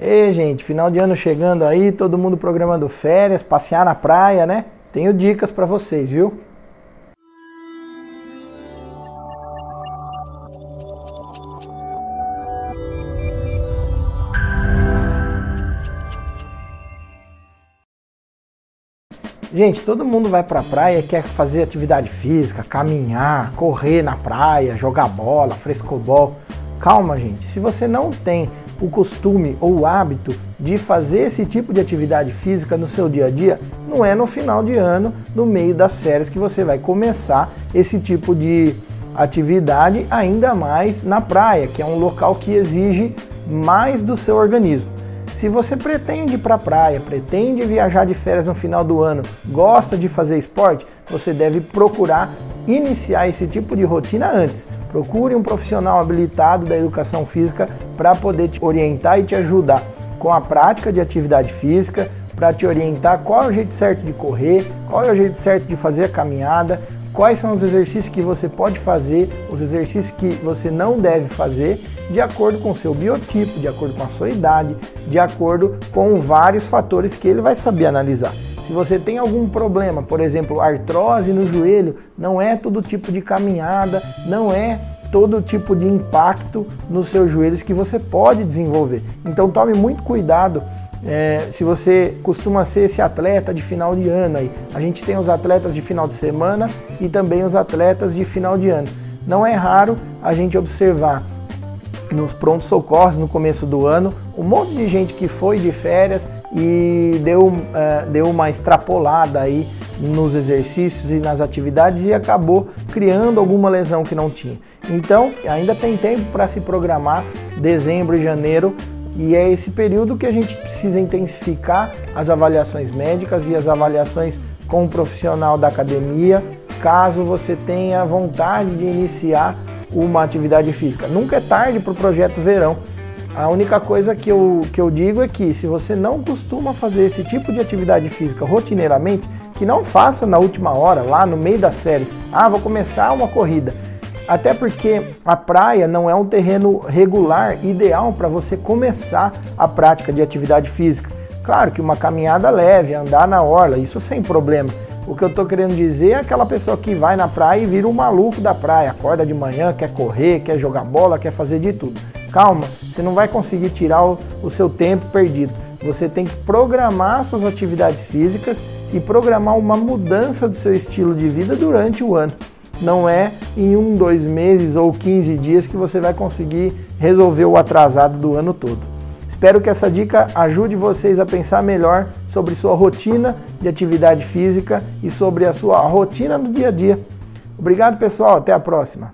Ei, gente, final de ano chegando aí, todo mundo programando férias, passear na praia, né? Tenho dicas para vocês, viu? Gente, todo mundo vai pra praia e quer fazer atividade física, caminhar, correr na praia, jogar bola, frescobol. Calma, gente. Se você não tem o costume ou o hábito de fazer esse tipo de atividade física no seu dia a dia, não é no final de ano, no meio das férias, que você vai começar esse tipo de atividade, ainda mais na praia, que é um local que exige mais do seu organismo. Se você pretende ir para a praia, pretende viajar de férias no final do ano, gosta de fazer esporte, você deve procurar iniciar esse tipo de rotina antes. Procure um profissional habilitado da educação física para poder te orientar e te ajudar com a prática de atividade física, para te orientar qual é o jeito certo de correr, qual é o jeito certo de fazer a caminhada, quais são os exercícios que você pode fazer, os exercícios que você não deve fazer, de acordo com o seu biotipo, de acordo com a sua idade, de acordo com vários fatores que ele vai saber analisar. Se você tem algum problema, por exemplo, artrose no joelho, não é todo tipo de caminhada, não é todo tipo de impacto nos seus joelhos que você pode desenvolver. Então tome muito cuidado é, se você costuma ser esse atleta de final de ano aí. A gente tem os atletas de final de semana e também os atletas de final de ano. Não é raro a gente observar nos prontos socorros no começo do ano um monte de gente que foi de férias e deu, uh, deu uma extrapolada aí nos exercícios e nas atividades e acabou criando alguma lesão que não tinha. Então, ainda tem tempo para se programar dezembro e janeiro e é esse período que a gente precisa intensificar as avaliações médicas e as avaliações com o profissional da academia, caso você tenha vontade de iniciar uma atividade física. Nunca é tarde para o projeto verão. A única coisa que eu, que eu digo é que se você não costuma fazer esse tipo de atividade física rotineiramente, que não faça na última hora, lá no meio das férias. Ah, vou começar uma corrida até porque a praia não é um terreno regular ideal para você começar a prática de atividade física. Claro que uma caminhada leve, andar na orla, isso sem problema. O que eu estou querendo dizer é aquela pessoa que vai na praia e vira um maluco da praia, acorda de manhã, quer correr, quer jogar bola, quer fazer de tudo. Calma, você não vai conseguir tirar o, o seu tempo perdido. Você tem que programar suas atividades físicas e programar uma mudança do seu estilo de vida durante o ano não é em um, dois meses ou 15 dias que você vai conseguir resolver o atrasado do ano todo. Espero que essa dica ajude vocês a pensar melhor sobre sua rotina de atividade física e sobre a sua rotina no dia a dia. Obrigado, pessoal. Até a próxima.